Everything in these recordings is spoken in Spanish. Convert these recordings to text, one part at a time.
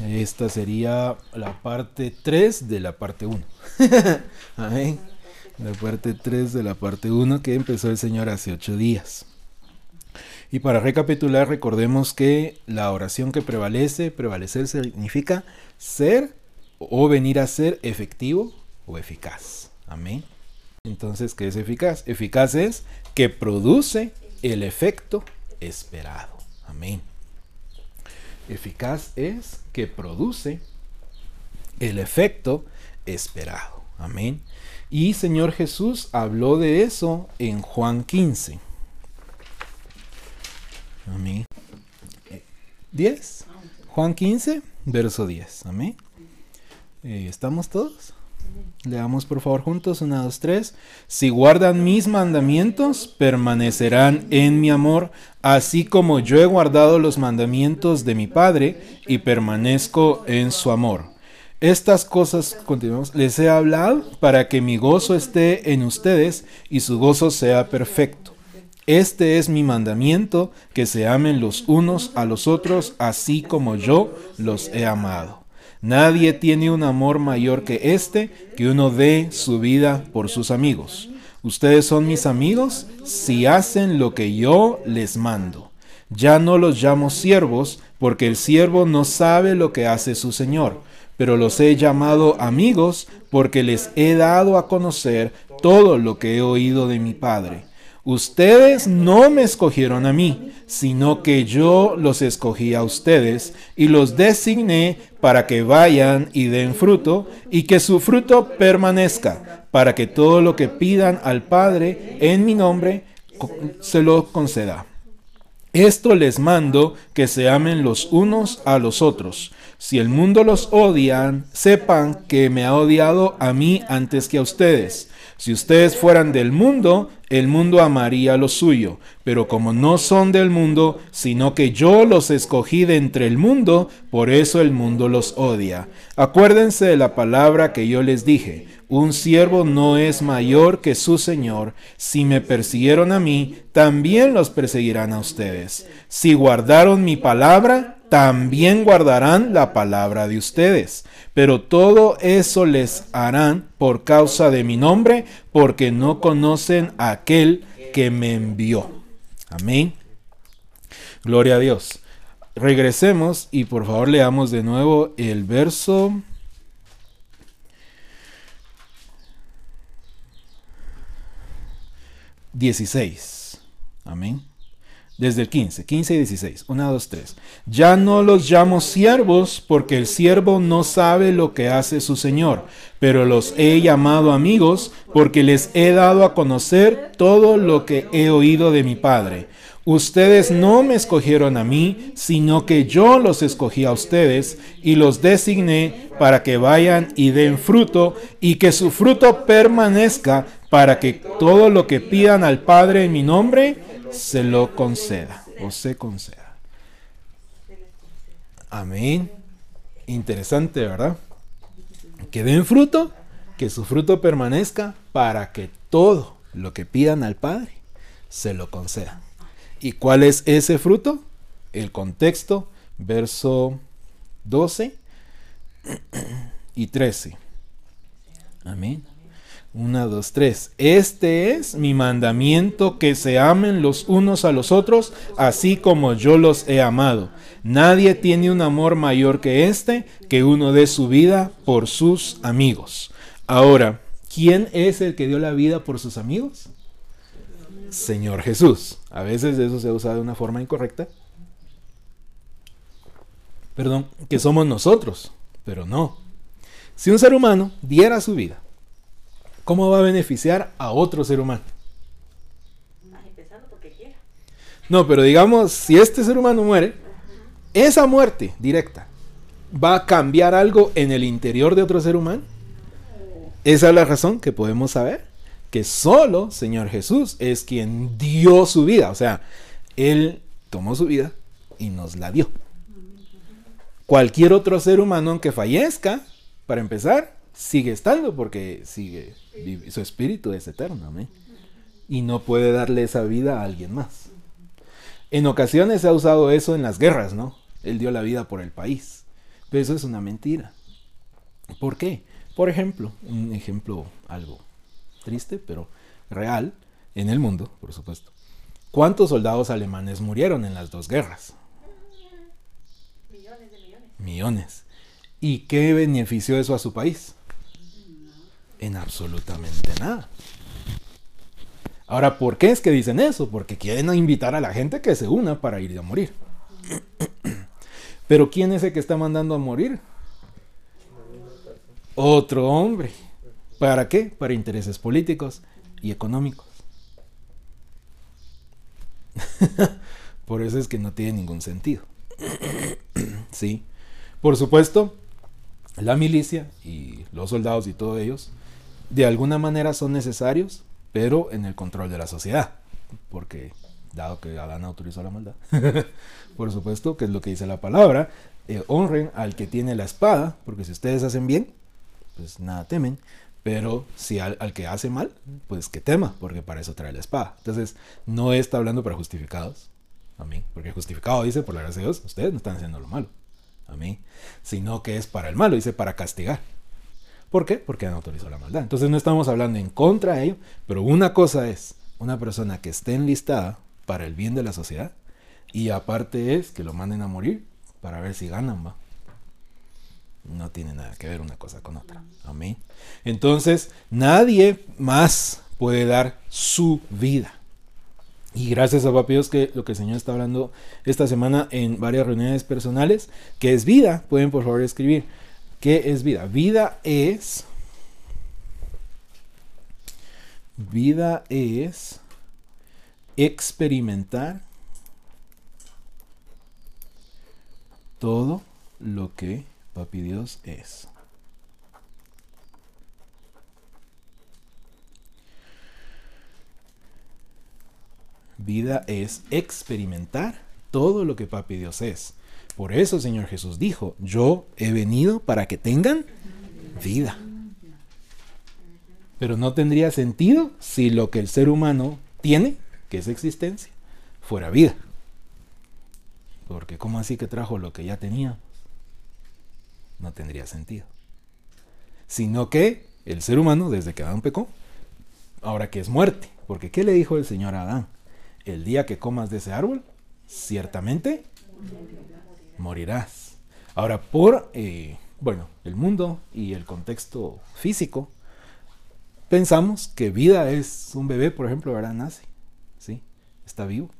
Esta sería la parte 3 de la parte 1. Amén. La parte 3 de la parte 1 que empezó el Señor hace 8 días. Y para recapitular, recordemos que la oración que prevalece, prevalecer significa ser o venir a ser efectivo o eficaz. Amén. Entonces, ¿qué es eficaz? Eficaz es que produce el efecto esperado. Amén. Eficaz es que produce el efecto esperado. Amén. Y Señor Jesús habló de eso en Juan 15. Amén. 10. Juan 15, verso 10. Amén. Eh, ¿Estamos todos? Leamos por favor juntos, 1, 2, 3. Si guardan mis mandamientos, permanecerán en mi amor, así como yo he guardado los mandamientos de mi Padre y permanezco en su amor. Estas cosas, continuamos, les he hablado para que mi gozo esté en ustedes y su gozo sea perfecto. Este es mi mandamiento, que se amen los unos a los otros, así como yo los he amado. Nadie tiene un amor mayor que este, que uno dé su vida por sus amigos. Ustedes son mis amigos si hacen lo que yo les mando. Ya no los llamo siervos, porque el siervo no sabe lo que hace su Señor, pero los he llamado amigos porque les he dado a conocer todo lo que he oído de mi Padre. Ustedes no me escogieron a mí, sino que yo los escogí a ustedes y los designé para que vayan y den fruto y que su fruto permanezca, para que todo lo que pidan al Padre en mi nombre se lo conceda. Esto les mando que se amen los unos a los otros. Si el mundo los odia, sepan que me ha odiado a mí antes que a ustedes. Si ustedes fueran del mundo, el mundo amaría lo suyo, pero como no son del mundo, sino que yo los escogí de entre el mundo, por eso el mundo los odia. Acuérdense de la palabra que yo les dije, un siervo no es mayor que su Señor. Si me persiguieron a mí, también los perseguirán a ustedes. Si guardaron mi palabra, también guardarán la palabra de ustedes. Pero todo eso les harán por causa de mi nombre, porque no conocen a aquel que me envió. Amén. Gloria a Dios. Regresemos y por favor leamos de nuevo el verso. Dieciséis. Amén. Desde el 15, 15 y 16. 1, 2, 3. Ya no los llamo siervos porque el siervo no sabe lo que hace su Señor, pero los he llamado amigos porque les he dado a conocer todo lo que he oído de mi Padre. Ustedes no me escogieron a mí, sino que yo los escogí a ustedes y los designé para que vayan y den fruto y que su fruto permanezca para que todo lo que pidan al Padre en mi nombre, se lo conceda o se conceda. Amén. Interesante, ¿verdad? Que den fruto, que su fruto permanezca para que todo lo que pidan al Padre se lo conceda. ¿Y cuál es ese fruto? El contexto, verso 12 y 13. Amén. Una, dos, tres. Este es mi mandamiento que se amen los unos a los otros, así como yo los he amado. Nadie tiene un amor mayor que este, que uno dé su vida por sus amigos. Ahora, ¿quién es el que dio la vida por sus amigos? Señor Jesús. A veces eso se usa de una forma incorrecta. Perdón, que somos nosotros, pero no. Si un ser humano diera su vida ¿cómo va a beneficiar a otro ser humano? No, pero digamos, si este ser humano muere, esa muerte directa va a cambiar algo en el interior de otro ser humano. Esa es la razón que podemos saber que solo Señor Jesús es quien dio su vida. O sea, Él tomó su vida y nos la dio. Cualquier otro ser humano, aunque fallezca, para empezar, sigue estando porque sigue su espíritu es eterno, Y no puede darle esa vida a alguien más. En ocasiones se ha usado eso en las guerras, ¿no? Él dio la vida por el país. Pero eso es una mentira. ¿Por qué? Por ejemplo, un ejemplo algo triste, pero real, en el mundo, por supuesto. ¿Cuántos soldados alemanes murieron en las dos guerras? Millones de millones. Millones. ¿Y qué benefició eso a su país? En absolutamente nada. Ahora, ¿por qué es que dicen eso? Porque quieren invitar a la gente que se una para ir a morir. Pero ¿quién es el que está mandando a morir? Otro hombre. ¿Para qué? Para intereses políticos y económicos. Por eso es que no tiene ningún sentido. sí. Por supuesto, la milicia y los soldados y todos ellos, de alguna manera son necesarios, pero en el control de la sociedad. Porque, dado que Adán autorizó la maldad, por supuesto, que es lo que dice la palabra, eh, honren al que tiene la espada, porque si ustedes hacen bien, pues nada temen. Pero si al, que hace mal, pues que tema, porque para eso trae la espada. Entonces, no está hablando para justificados. Amén. Porque justificado dice, por la gracia de Dios, ustedes no están haciendo lo malo. Amén. Sino que es para el malo, dice para castigar. ¿Por qué? Porque han autorizado la maldad. Entonces no estamos hablando en contra de ello, pero una cosa es una persona que esté enlistada para el bien de la sociedad y aparte es que lo manden a morir para ver si ganan, va. No tiene nada que ver una cosa con otra. Amén. Entonces, nadie más puede dar su vida. Y gracias a Papi Dios que lo que el Señor está hablando esta semana en varias reuniones personales, que es vida, pueden por favor escribir. ¿Qué es vida? Vida es... Vida es experimentar todo lo que Papi Dios es. Vida es experimentar todo lo que Papi Dios es. Por eso Señor Jesús dijo, yo he venido para que tengan vida. Pero no tendría sentido si lo que el ser humano tiene, que es existencia, fuera vida. Porque ¿cómo así que trajo lo que ya teníamos? No tendría sentido. Sino que el ser humano, desde que Adán pecó, ahora que es muerte. Porque ¿qué le dijo el Señor a Adán? El día que comas de ese árbol, ciertamente morirás. Ahora, por, eh, bueno, el mundo y el contexto físico, pensamos que vida es un bebé, por ejemplo, ¿verdad? Nace, ¿sí? Está vivo.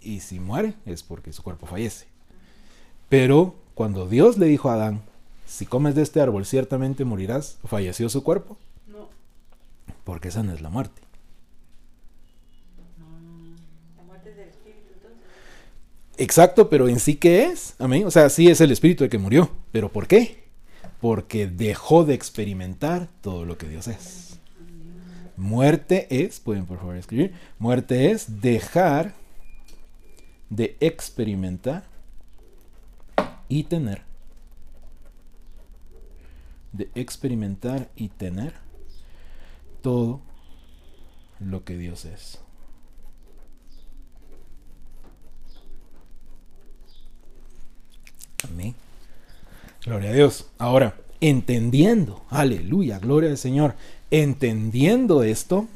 Y si muere es porque su cuerpo fallece. Pero cuando Dios le dijo a Adán, si comes de este árbol ciertamente morirás, ¿falleció su cuerpo? No. Porque esa no es la muerte. La muerte es del espíritu, entonces. Exacto, pero en sí qué es? Amén. O sea, sí es el espíritu el que murió, pero ¿por qué? Porque dejó de experimentar todo lo que Dios es. Muerte es, pueden por favor escribir, muerte es dejar de experimentar y tener. De experimentar y tener todo lo que Dios es. Amén. Gloria a Dios. Ahora, entendiendo, aleluya, gloria al Señor, entendiendo esto,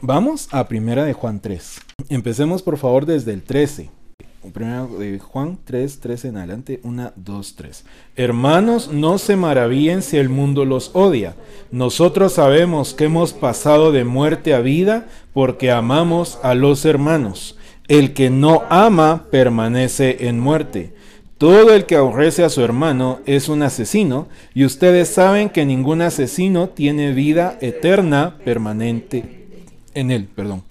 vamos a primera de Juan 3. Empecemos por favor desde el 13. Primera de Juan 3, 13 en adelante, 1, 2, 3. Hermanos, no se maravillen si el mundo los odia. Nosotros sabemos que hemos pasado de muerte a vida porque amamos a los hermanos. El que no ama permanece en muerte. Todo el que aborrece a su hermano es un asesino, y ustedes saben que ningún asesino tiene vida eterna permanente en él, perdón.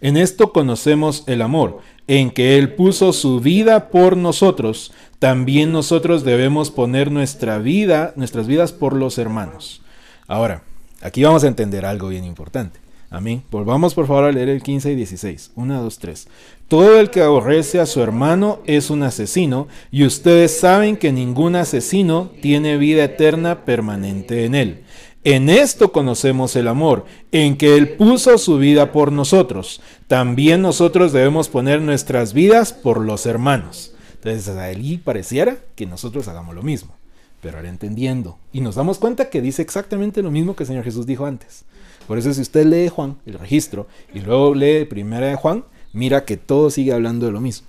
En esto conocemos el amor, en que Él puso su vida por nosotros, también nosotros debemos poner nuestra vida, nuestras vidas por los hermanos. Ahora, aquí vamos a entender algo bien importante. Amén. Volvamos por favor a leer el 15 y 16. 1, 2, 3. Todo el que aborrece a su hermano es un asesino, y ustedes saben que ningún asesino tiene vida eterna permanente en él. En esto conocemos el amor, en que Él puso su vida por nosotros. También nosotros debemos poner nuestras vidas por los hermanos. Entonces ahí pareciera que nosotros hagamos lo mismo. Pero ahora entendiendo. Y nos damos cuenta que dice exactamente lo mismo que el Señor Jesús dijo antes. Por eso si usted lee Juan, el registro, y luego lee primera de Juan, mira que todo sigue hablando de lo mismo.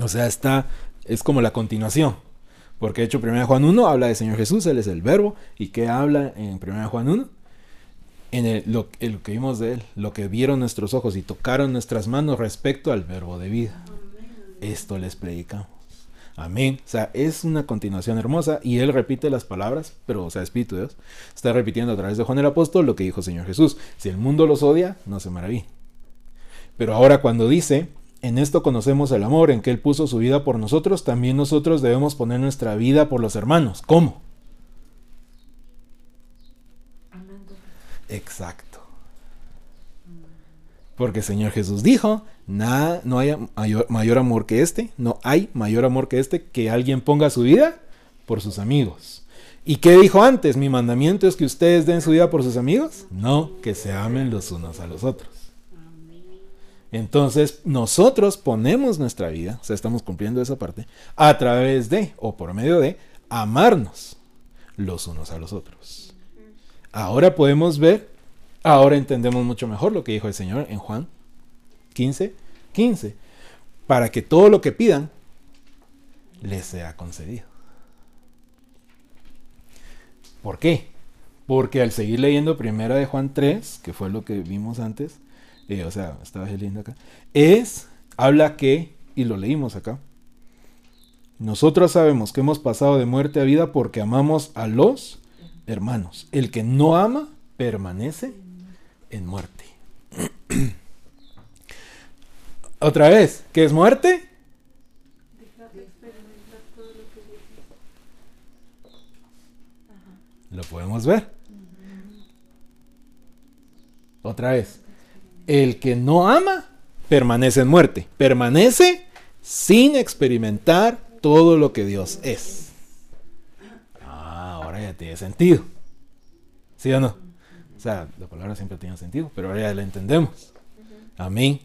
O sea, está, es como la continuación. Porque de hecho, 1 Juan 1 habla del Señor Jesús, Él es el verbo. ¿Y qué habla en 1 Juan 1? En el, lo, el, que vimos de Él, lo que vieron nuestros ojos y tocaron nuestras manos respecto al verbo de vida. Esto les predicamos. Amén. O sea, es una continuación hermosa y Él repite las palabras, pero, o sea, Espíritu de Dios está repitiendo a través de Juan el Apóstol lo que dijo el Señor Jesús. Si el mundo los odia, no se maravilla. Pero ahora cuando dice, en esto conocemos el amor, en que Él puso su vida por nosotros, también nosotros debemos poner nuestra vida por los hermanos. ¿Cómo? Exacto. Porque el Señor Jesús dijo, no hay mayor, mayor, amor que este, no hay mayor amor que este, que alguien ponga su vida por sus amigos. ¿Y qué dijo antes? Mi mandamiento es que ustedes den su vida por sus amigos. No, que se amen los unos a los otros. Entonces nosotros ponemos nuestra vida, o sea, estamos cumpliendo esa parte, a través de, o por medio de, amarnos los unos a los otros. Ahora podemos ver, ahora entendemos mucho mejor lo que dijo el Señor en Juan 15, 15, para que todo lo que pidan les sea concedido. ¿Por qué? Porque al seguir leyendo primera de Juan 3, que fue lo que vimos antes, eh, o sea, estaba leyendo acá, es, habla que, y lo leímos acá, nosotros sabemos que hemos pasado de muerte a vida porque amamos a los hermanos. El que no ama permanece en muerte. Otra vez, ¿qué es muerte? Lo podemos ver. Otra vez. El que no ama permanece en muerte. Permanece sin experimentar todo lo que Dios es. Ah, ahora ya tiene sentido. ¿Sí o no? Sea, la palabra siempre tiene sentido, pero ahora ya la entendemos. Amén.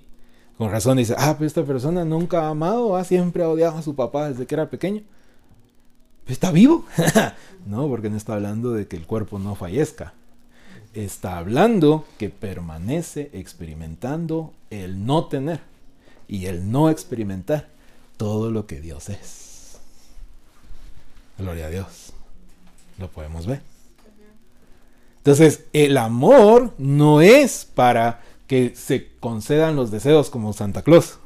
Con razón dice, ah, pues esta persona nunca ha amado, ha siempre odiado a su papá desde que era pequeño. ¿Está vivo? no, porque no está hablando de que el cuerpo no fallezca está hablando que permanece experimentando el no tener y el no experimentar todo lo que Dios es. Gloria a Dios. Lo podemos ver. Entonces, el amor no es para que se concedan los deseos como Santa Claus,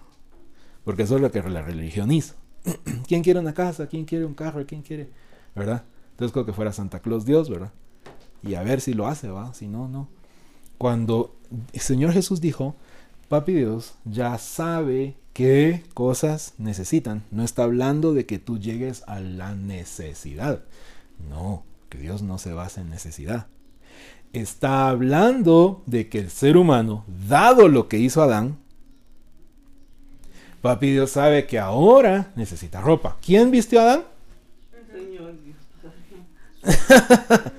porque eso es lo que la religión hizo. ¿Quién quiere una casa? ¿Quién quiere un carro? ¿Quién quiere? ¿Verdad? Entonces, creo que fuera Santa Claus Dios, ¿verdad? y a ver si lo hace, ¿va? Si no, no. Cuando el Señor Jesús dijo, Papi Dios ya sabe qué cosas necesitan. No está hablando de que tú llegues a la necesidad. No, que Dios no se basa en necesidad. Está hablando de que el ser humano, dado lo que hizo Adán, Papi Dios sabe que ahora necesita ropa. ¿Quién vistió a Adán? Señor Dios.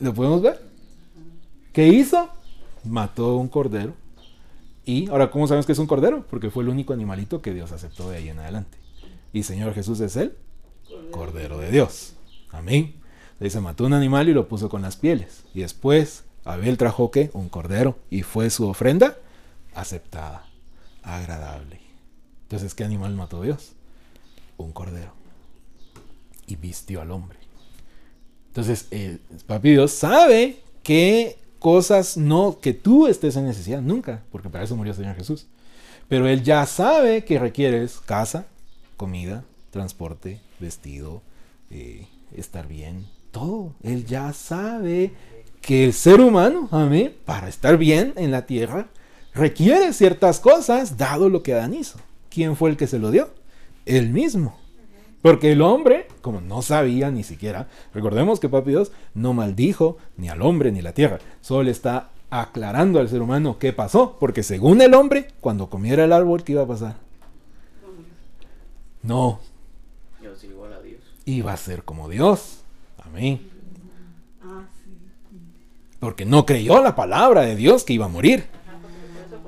¿Lo podemos ver? ¿Qué hizo? Mató un cordero. Y ahora, ¿cómo sabemos que es un cordero? Porque fue el único animalito que Dios aceptó de ahí en adelante. Y Señor Jesús es el cordero de Dios. Amén. Dice, mató un animal y lo puso con las pieles. Y después Abel trajo qué? Un cordero. Y fue su ofrenda aceptada, agradable. Entonces, ¿qué animal mató Dios? Un cordero. Y vistió al hombre. Entonces, el papi Dios sabe que cosas no, que tú estés en necesidad, nunca, porque para eso murió el Señor Jesús. Pero Él ya sabe que requieres casa, comida, transporte, vestido, eh, estar bien, todo. Él ya sabe que el ser humano, amén, para estar bien en la tierra, requiere ciertas cosas, dado lo que Adán hizo. ¿Quién fue el que se lo dio? Él mismo. Porque el hombre, como no sabía ni siquiera, recordemos que Papi Dios no maldijo ni al hombre ni la tierra, solo está aclarando al ser humano qué pasó, porque según el hombre, cuando comiera el árbol, ¿qué iba a pasar? No. Iba a ser como Dios. Amén. Porque no creyó la palabra de Dios que iba a morir.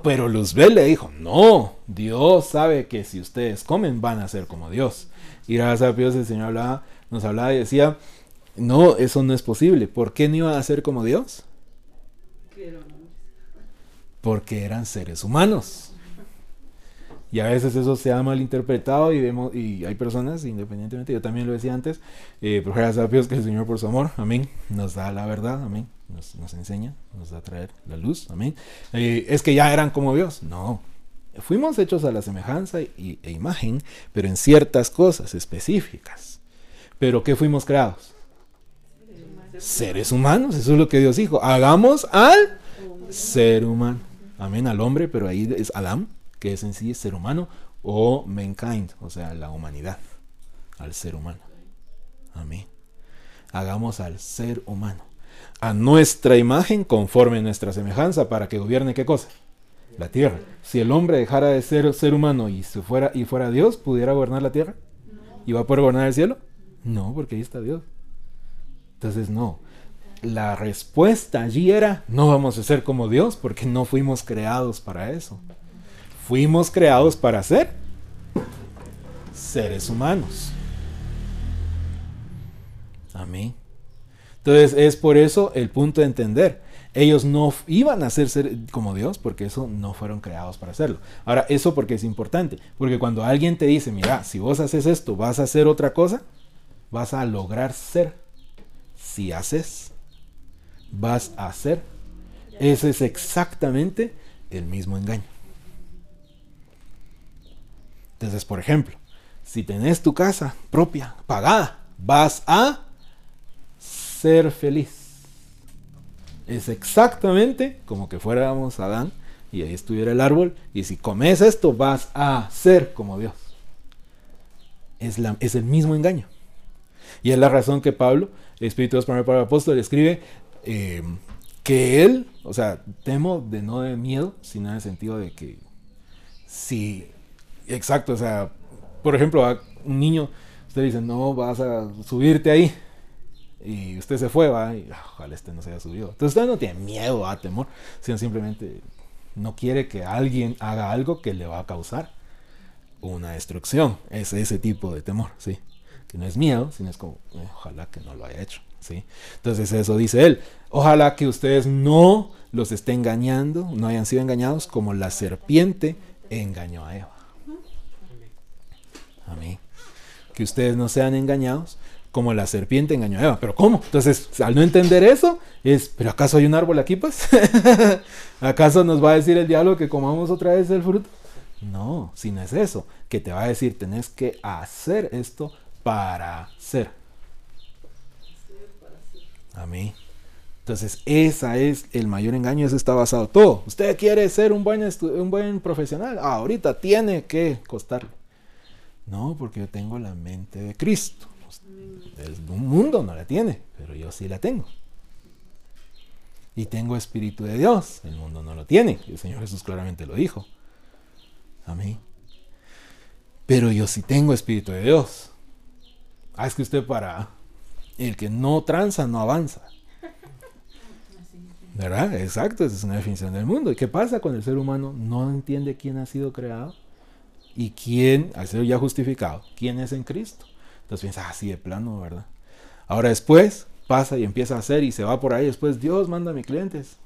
Pero Luzbel le dijo, no, Dios sabe que si ustedes comen van a ser como Dios. Y gracias a Dios el Señor hablaba, nos hablaba y decía, no, eso no es posible. ¿Por qué no iban a ser como Dios? Porque eran seres humanos. Y a veces eso se ha malinterpretado y vemos, y hay personas, independientemente, yo también lo decía antes, eh, pero gracias a Dios que el Señor por su amor, amén, nos da la verdad, amén, nos, enseña, nos da a traer la luz, amén. Eh, es que ya eran como Dios, no. Fuimos hechos a la semejanza y, e imagen, pero en ciertas cosas específicas. ¿Pero qué fuimos creados? Seres humanos, eso es lo que Dios dijo. Hagamos al ser humano. Amén, al hombre, pero ahí es Adán que es en sí ser humano, o mankind, o sea, la humanidad, al ser humano. Amén. Hagamos al ser humano, a nuestra imagen, conforme a nuestra semejanza, para que gobierne qué cosa? La tierra. Si el hombre dejara de ser ser humano y, se fuera, y fuera Dios, ¿pudiera gobernar la tierra? ¿Y va a poder gobernar el cielo? No, porque ahí está Dios. Entonces, no. La respuesta allí era, no vamos a ser como Dios porque no fuimos creados para eso. Fuimos creados para ser seres humanos. Amén. Entonces es por eso el punto de entender. Ellos no iban a ser, como Dios porque eso no fueron creados para hacerlo. Ahora, eso porque es importante. Porque cuando alguien te dice, mira, si vos haces esto, vas a hacer otra cosa, vas a lograr ser. Si haces, vas a ser. Ese es exactamente el mismo engaño. Entonces, por ejemplo, si tenés tu casa propia, pagada, vas a ser feliz. Es exactamente como que fuéramos Adán y ahí estuviera el árbol. Y si comes esto, vas a ser como Dios. Es, la, es el mismo engaño. Y es la razón que Pablo, Espíritu Dios, para el apóstol, escribe eh, que él, o sea, temo de no de miedo, sino en el sentido de que si Exacto, o sea, por ejemplo, a un niño, usted dice, no vas a subirte ahí. Y usted se fue, va, y ah, ojalá este no se haya subido. Entonces usted no tiene miedo, a temor, sino simplemente no quiere que alguien haga algo que le va a causar una destrucción. Es ese tipo de temor, ¿sí? Que no es miedo, sino es como, eh, ojalá que no lo haya hecho, ¿sí? Entonces eso dice él. Ojalá que ustedes no los estén engañando, no hayan sido engañados como la serpiente engañó a Eva. Amén. Que ustedes no sean engañados como la serpiente engañó a Eva. ¿Pero cómo? Entonces, al no entender eso, es, ¿pero acaso hay un árbol aquí, pues? ¿Acaso nos va a decir el diablo que comamos otra vez el fruto? No, si no es eso, que te va a decir, tenés que hacer esto para ser. Amén. Entonces, esa es el mayor engaño, eso está basado todo. Usted quiere ser un buen, un buen profesional, ah, ahorita tiene que costarle. No, porque yo tengo la mente de Cristo. El mundo no la tiene, pero yo sí la tengo. Y tengo espíritu de Dios. El mundo no lo tiene. El Señor Jesús claramente lo dijo. Amén. Pero yo sí tengo espíritu de Dios. Ah, es que usted para el que no tranza no avanza. ¿Verdad? Exacto, esa es una definición del mundo. ¿Y qué pasa con el ser humano? No entiende quién ha sido creado y quién, ha sido ya justificado, quién es en Cristo. Entonces piensa, así ah, de plano, ¿verdad? Ahora después pasa y empieza a hacer y se va por ahí. Después Dios manda a mis clientes.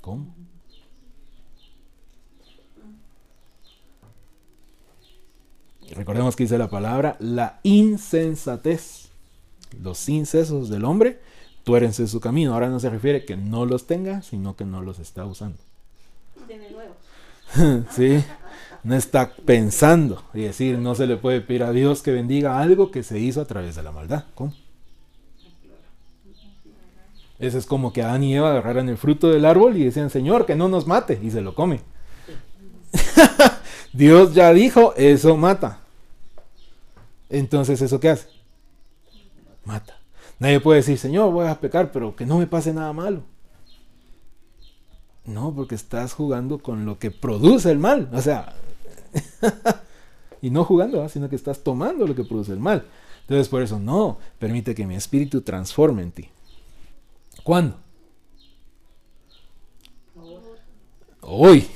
¿Cómo? recordemos que dice la palabra, la insensatez. Los incesos del hombre tuérense su camino. Ahora no se refiere que no los tenga, sino que no los está usando. De nuevo. sí no está pensando y decir, no se le puede pedir a Dios que bendiga algo que se hizo a través de la maldad. ¿Cómo? Eso es como que Adán y Eva agarraran el fruto del árbol y decían, Señor, que no nos mate, y se lo come. Dios ya dijo, eso mata. Entonces, ¿eso qué hace? Mata. Nadie puede decir, Señor, voy a pecar, pero que no me pase nada malo. No, porque estás jugando con lo que produce el mal. O sea, y no jugando, sino que estás tomando lo que produce el mal. Entonces por eso no, permite que mi espíritu transforme en ti. ¿Cuándo? Hoy.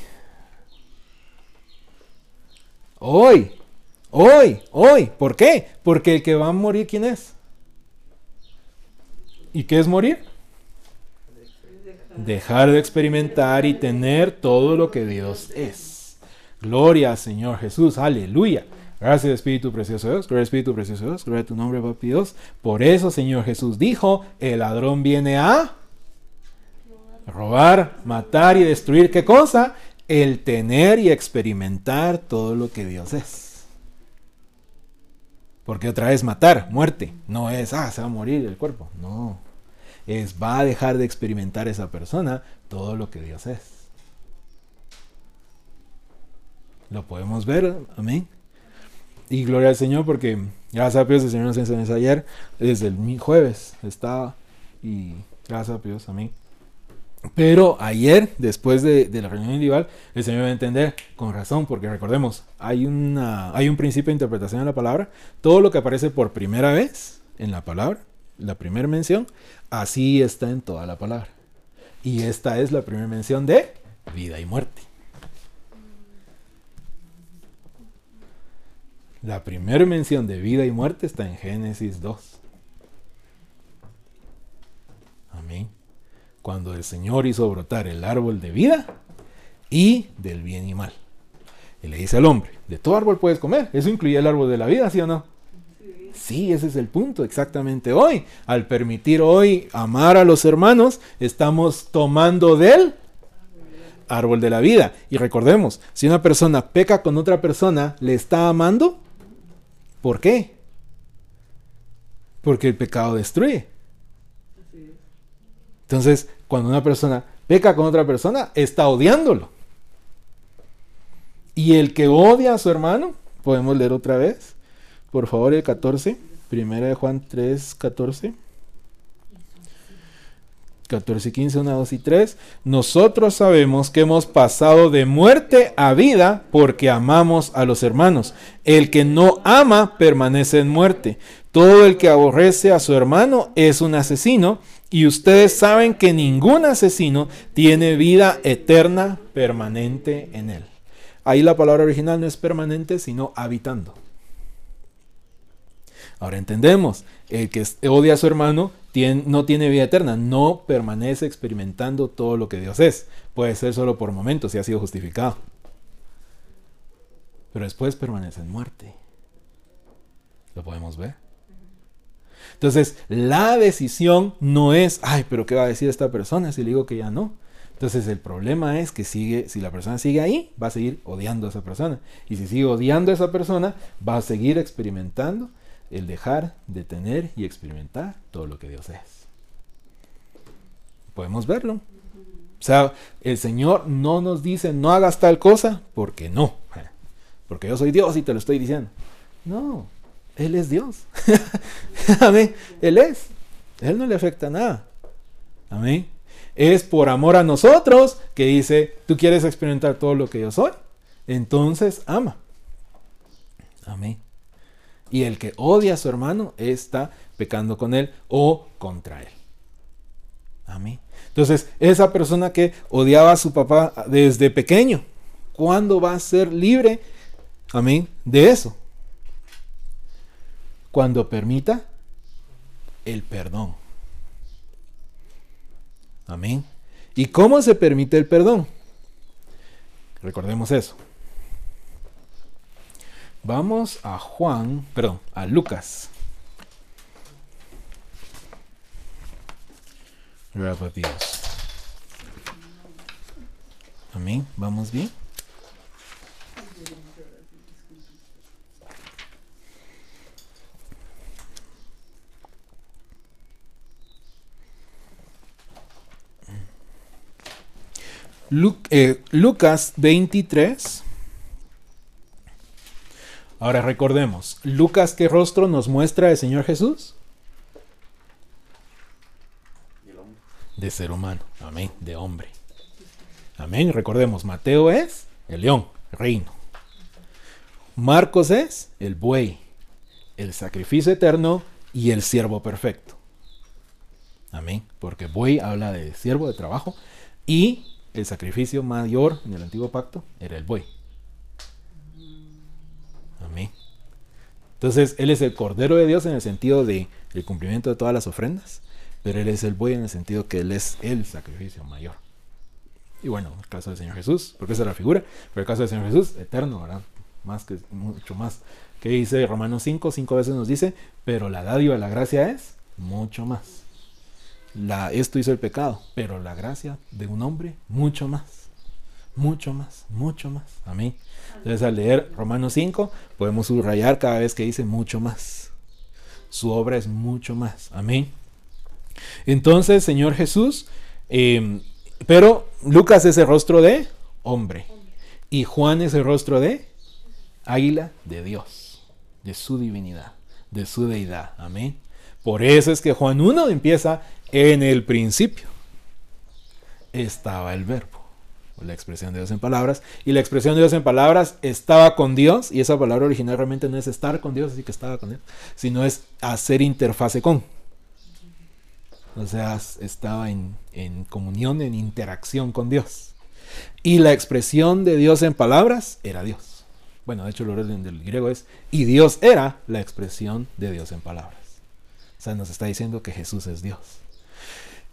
Hoy. Hoy. Hoy. ¿Por qué? Porque el que va a morir, ¿quién es? ¿Y qué es morir? Dejar de experimentar y tener todo lo que Dios es. Gloria al Señor Jesús. Aleluya. Gracias Espíritu Precioso Dios, gloria Espíritu Precioso Dios, gloria a tu nombre, papi Dios. Por eso, Señor Jesús dijo, el ladrón viene a robar, matar y destruir. ¿Qué cosa? El tener y experimentar todo lo que Dios es. Porque otra vez matar, muerte, no es, ah, se va a morir el cuerpo. No, es, va a dejar de experimentar esa persona todo lo que Dios es. Lo podemos ver, amén. Y gloria al Señor porque gracias a Dios el Señor nos enseñó ayer, desde el jueves estaba y gracias a Dios, amén. Pero ayer, después de, la reunión individual, el Señor va a entender con razón, porque recordemos, hay, una, hay un principio de interpretación de la palabra. Todo lo que aparece por primera vez en la palabra, la primera mención, así está en toda la palabra. Y esta es la primera mención de vida y muerte. La primera mención de vida y muerte está en Génesis 2. Amén. Cuando el Señor hizo brotar el árbol de vida y del bien y mal. Y le dice al hombre, de todo árbol puedes comer. Eso incluye el árbol de la vida, ¿sí o no? Sí, ese es el punto, exactamente hoy. Al permitir hoy amar a los hermanos, estamos tomando del árbol de la vida. Y recordemos, si una persona peca con otra persona, ¿le está amando? ¿Por qué? Porque el pecado destruye. Entonces, cuando una persona peca con otra persona, está odiándolo. Y el que odia a su hermano, podemos leer otra vez, por favor, el 14, primera de Juan 3, 14. 14 y 15, 1, 2 y 3. Nosotros sabemos que hemos pasado de muerte a vida porque amamos a los hermanos. El que no ama permanece en muerte. Todo el que aborrece a su hermano es un asesino. Y ustedes saben que ningún asesino tiene vida eterna permanente en él. Ahí la palabra original no es permanente, sino habitando. Ahora entendemos, el que odia a su hermano no tiene vida eterna, no permanece experimentando todo lo que Dios es. Puede ser solo por momentos si ha sido justificado. Pero después permanece en muerte. ¿Lo podemos ver? Entonces, la decisión no es, ay, pero ¿qué va a decir esta persona si le digo que ya no? Entonces, el problema es que sigue, si la persona sigue ahí, va a seguir odiando a esa persona. Y si sigue odiando a esa persona, va a seguir experimentando el dejar de tener y experimentar todo lo que Dios es. Podemos verlo. O sea, el Señor no nos dice no hagas tal cosa porque no. Porque yo soy Dios y te lo estoy diciendo. No, Él es Dios. Amén. Él es. Él no le afecta nada. Amén. Es por amor a nosotros que dice, tú quieres experimentar todo lo que yo soy. Entonces ama. Amén. Y el que odia a su hermano está pecando con él o contra él. Amén. Entonces, esa persona que odiaba a su papá desde pequeño, ¿cuándo va a ser libre? Amén. De eso. Cuando permita el perdón. Amén. ¿Y cómo se permite el perdón? Recordemos eso. Vamos a Juan, perdón, a Lucas. Gracias. Amén. ¿Vamos bien? Eh, Lucas 23 Ahora recordemos, Lucas, ¿qué rostro nos muestra el Señor Jesús? De ser humano, amén, de hombre. Amén, recordemos, Mateo es el león, reino. Marcos es el buey, el sacrificio eterno y el siervo perfecto. Amén, porque buey habla de siervo de trabajo y el sacrificio mayor en el antiguo pacto era el buey. Entonces, Él es el Cordero de Dios en el sentido de el cumplimiento de todas las ofrendas, pero Él es el buey en el sentido que Él es el sacrificio mayor. Y bueno, el caso del Señor Jesús, porque esa es la figura, pero el caso del Señor Jesús, eterno, ¿verdad? Más que, mucho más. Que dice Romanos 5, cinco veces nos dice, pero la dádiva la gracia es mucho más. Esto hizo el pecado, pero la gracia de un hombre, mucho más. Mucho más, mucho más. Amén. Entonces al leer Romanos 5, podemos subrayar cada vez que dice mucho más. Su obra es mucho más. Amén. Entonces, Señor Jesús, eh, pero Lucas es el rostro de hombre. Y Juan es el rostro de águila de Dios, de su divinidad, de su deidad. Amén. Por eso es que Juan 1 empieza en el principio. Estaba el verbo, la expresión de Dios en palabras. Y la expresión de Dios en palabras estaba con Dios. Y esa palabra original realmente no es estar con Dios, así que estaba con Él, sino es hacer interfase con. O sea, estaba en, en comunión, en interacción con Dios. Y la expresión de Dios en palabras era Dios. Bueno, de hecho el orden del griego es, y Dios era la expresión de Dios en palabras. O sea, nos está diciendo que Jesús es Dios.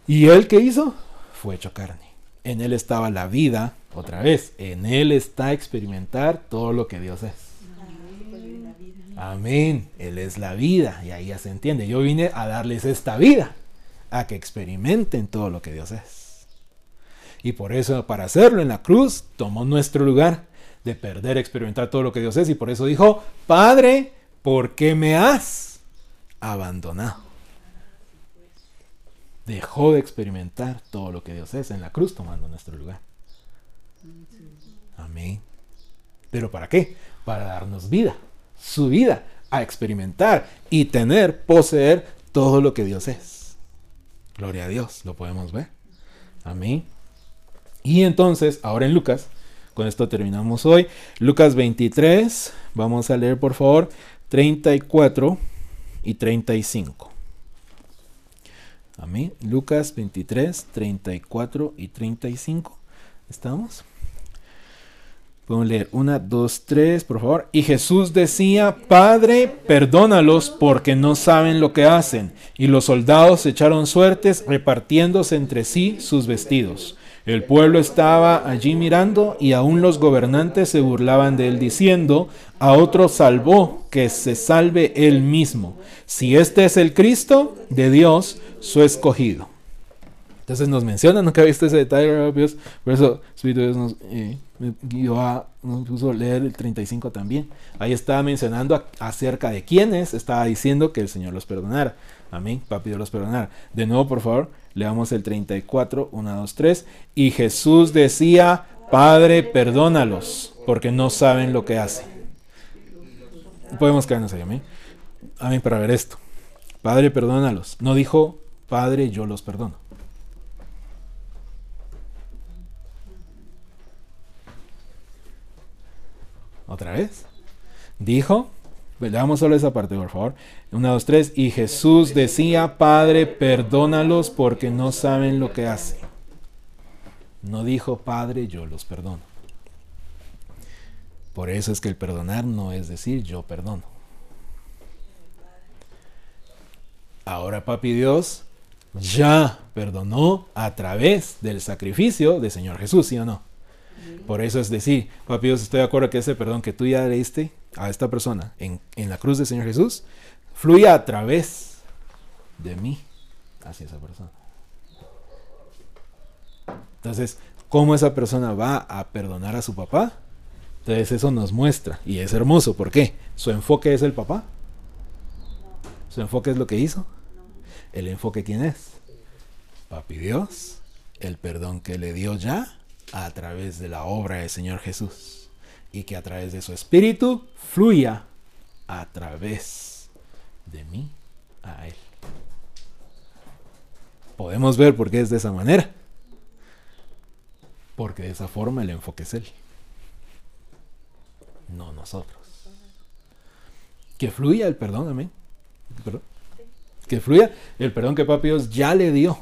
¿Y él qué hizo? Fue hecho carne. En él estaba la vida, otra vez, en él está experimentar todo lo que Dios es. Amén. Él es la vida. Y ahí ya se entiende. Yo vine a darles esta vida a que experimenten todo lo que Dios es. Y por eso, para hacerlo en la cruz, tomó nuestro lugar de perder, experimentar todo lo que Dios es. Y por eso dijo, Padre, ¿por qué me has abandonado? Dejó de experimentar todo lo que Dios es en la cruz, tomando nuestro lugar. Amén. ¿Pero para qué? Para darnos vida, su vida, a experimentar y tener, poseer todo lo que Dios es. Gloria a Dios, lo podemos ver. Amén. Y entonces, ahora en Lucas, con esto terminamos hoy. Lucas 23, vamos a leer por favor 34 y 35. Amén. Lucas 23, 34 y 35. ¿Estamos? Podemos leer una, dos, tres, por favor. Y Jesús decía, Padre, perdónalos porque no saben lo que hacen. Y los soldados echaron suertes repartiéndose entre sí sus vestidos. El pueblo estaba allí mirando y aún los gobernantes se burlaban de él diciendo, a otro salvó, que se salve él mismo. Si este es el Cristo de Dios, su escogido. Entonces nos menciona, nunca he visto ese detalle, por eso Espíritu Dios nos eh, guió a, puso leer el 35 también. Ahí estaba mencionando acerca de quiénes, estaba diciendo que el Señor los perdonara. Amén, papi Dios los perdonara. De nuevo, por favor, leamos el 34, 1, 2, 3. Y Jesús decía, Padre, perdónalos, porque no saben lo que hacen. Podemos quedarnos ahí, amén. Amén, para ver esto. Padre, perdónalos. No dijo, Padre, yo los perdono. Otra vez. Dijo, veamos solo esa parte, por favor. Una, dos, tres. Y Jesús decía, Padre, perdónalos porque no saben lo que hacen. No dijo, Padre, yo los perdono. Por eso es que el perdonar no es decir yo perdono. Ahora, papi Dios ya perdonó a través del sacrificio del Señor Jesús, ¿sí o no? Por eso es decir, papi Dios, estoy de acuerdo que ese perdón que tú ya diste a esta persona en, en la cruz del Señor Jesús, fluya a través de mí hacia esa persona. Entonces, ¿cómo esa persona va a perdonar a su papá? Entonces eso nos muestra, y es hermoso, ¿por qué? ¿Su enfoque es el papá? ¿Su enfoque es lo que hizo? ¿El enfoque quién es? Papi Dios, el perdón que le dio ya a través de la obra del Señor Jesús y que a través de su espíritu fluya a través de mí a Él. Podemos ver por qué es de esa manera. Porque de esa forma el enfoque es Él. No nosotros. Que fluya el perdón, amén. Que fluya el perdón que Papi Dios ya le dio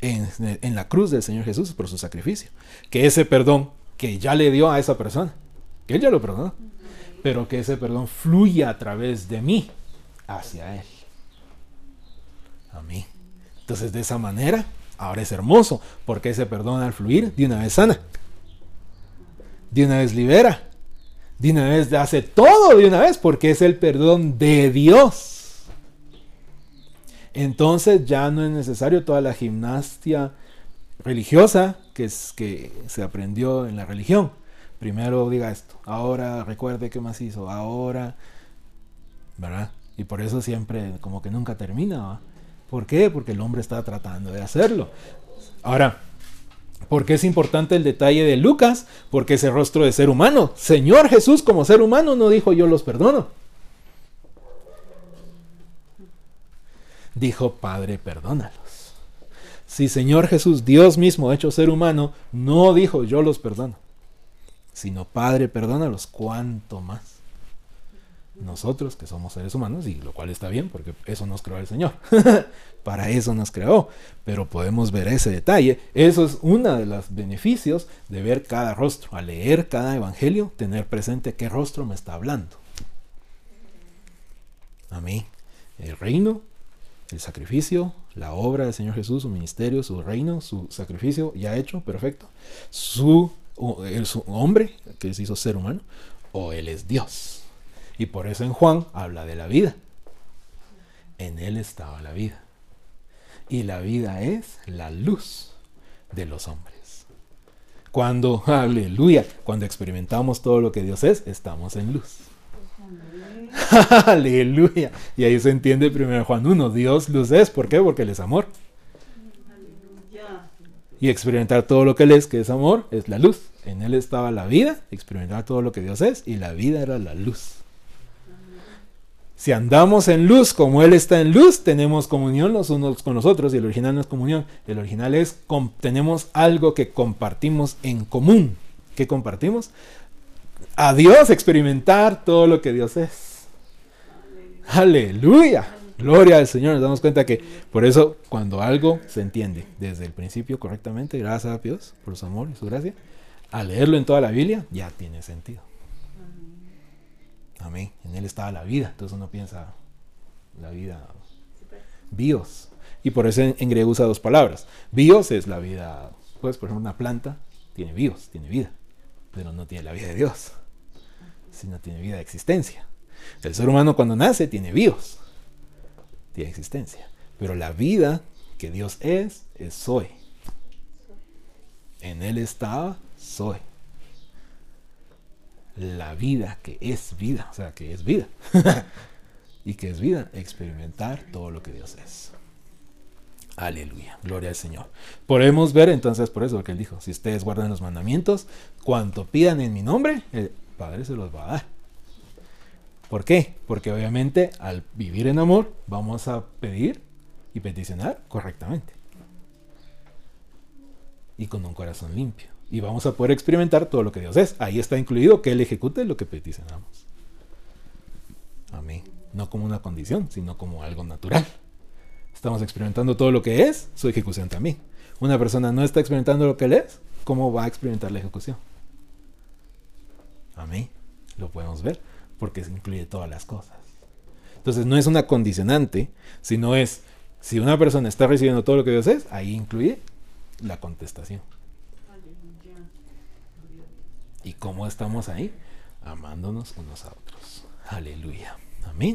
en, la cruz del Señor Jesús por su sacrificio. Que ese perdón que ya le dio a esa persona, que Él ya lo perdonó, pero que ese perdón fluya a través de mí hacia Él. Amén. Entonces de esa manera, ahora es hermoso, porque ese perdón al fluir de una vez sana, de una vez libera, de una vez hace todo de una vez, porque es el perdón de Dios. Entonces ya no es necesario toda la gimnasia religiosa que, es, que se aprendió en la religión. Primero diga esto, ahora recuerde qué más hizo, ahora, ¿verdad? Y por eso siempre como que nunca termina. ¿va? ¿Por qué? Porque el hombre está tratando de hacerlo. Ahora, ¿por qué es importante el detalle de Lucas? Porque ese rostro de ser humano, Señor Jesús como ser humano no dijo yo los perdono. Dijo, Padre, perdónalos. Si Señor Jesús, Dios mismo hecho ser humano, no dijo yo los perdono, sino Padre, perdónalos, ¿cuánto más? Nosotros que somos seres humanos, y lo cual está bien, porque eso nos creó el Señor. Para eso nos creó. Pero podemos ver ese detalle. Eso es uno de los beneficios de ver cada rostro. Al leer cada evangelio, tener presente qué rostro me está hablando. Amén. El reino el sacrificio, la obra del Señor Jesús, su ministerio, su reino, su sacrificio ya hecho, perfecto. Su, el, su hombre, que se hizo ser humano, o Él es Dios. Y por eso en Juan habla de la vida. En Él estaba la vida. Y la vida es la luz de los hombres. Cuando, aleluya, cuando experimentamos todo lo que Dios es, estamos en luz. Aleluya. Y ahí se entiende primero Juan 1, Dios luz es. ¿Por qué? Porque Él es amor. Y experimentar todo lo que Él es, que es amor, es la luz. En Él estaba la vida, experimentar todo lo que Dios es, y la vida era la luz. Si andamos en luz como Él está en luz, tenemos comunión los unos con los otros, y el original no es comunión, el original es tenemos algo que compartimos en común. ¿Qué compartimos? A Dios, experimentar todo lo que Dios es. Aleluya. Gloria al Señor. Nos damos cuenta que por eso cuando algo se entiende desde el principio correctamente, gracias a Dios por su amor y su gracia, al leerlo en toda la Biblia ya tiene sentido. Amén. En él estaba la vida. Entonces uno piensa la vida bios. Y por eso en, griego usa dos palabras. Bios es la vida, pues por ejemplo una planta tiene bios, tiene vida, pero no tiene la vida de Dios, sino tiene vida de existencia. El ser humano cuando nace tiene bios, tiene existencia. Pero la vida que Dios es, es soy. En Él estaba, soy. La vida que es vida, o sea, que es vida. y que es vida, experimentar todo lo que Dios es. Aleluya, gloria al Señor. Podemos ver entonces por eso que Él dijo, si ustedes guardan los mandamientos, cuanto pidan en mi nombre, el Padre se los va a dar. ¿Por qué? Porque obviamente al vivir en amor vamos a pedir y peticionar correctamente. Y con un corazón limpio. Y vamos a poder experimentar todo lo que Dios es. Ahí está incluido que Él ejecute lo que peticionamos. Amén. No como una condición, sino como algo natural. Estamos experimentando todo lo que es, su ejecución también. Una persona no está experimentando lo que Él es, ¿cómo va a experimentar la ejecución? Amén. Lo podemos ver porque incluye todas las cosas. Entonces no es una condicionante, sino es, si una persona está recibiendo todo lo que Dios es, ahí incluye la contestación. ¿Y cómo estamos ahí? Amándonos unos a otros. Aleluya. Amén.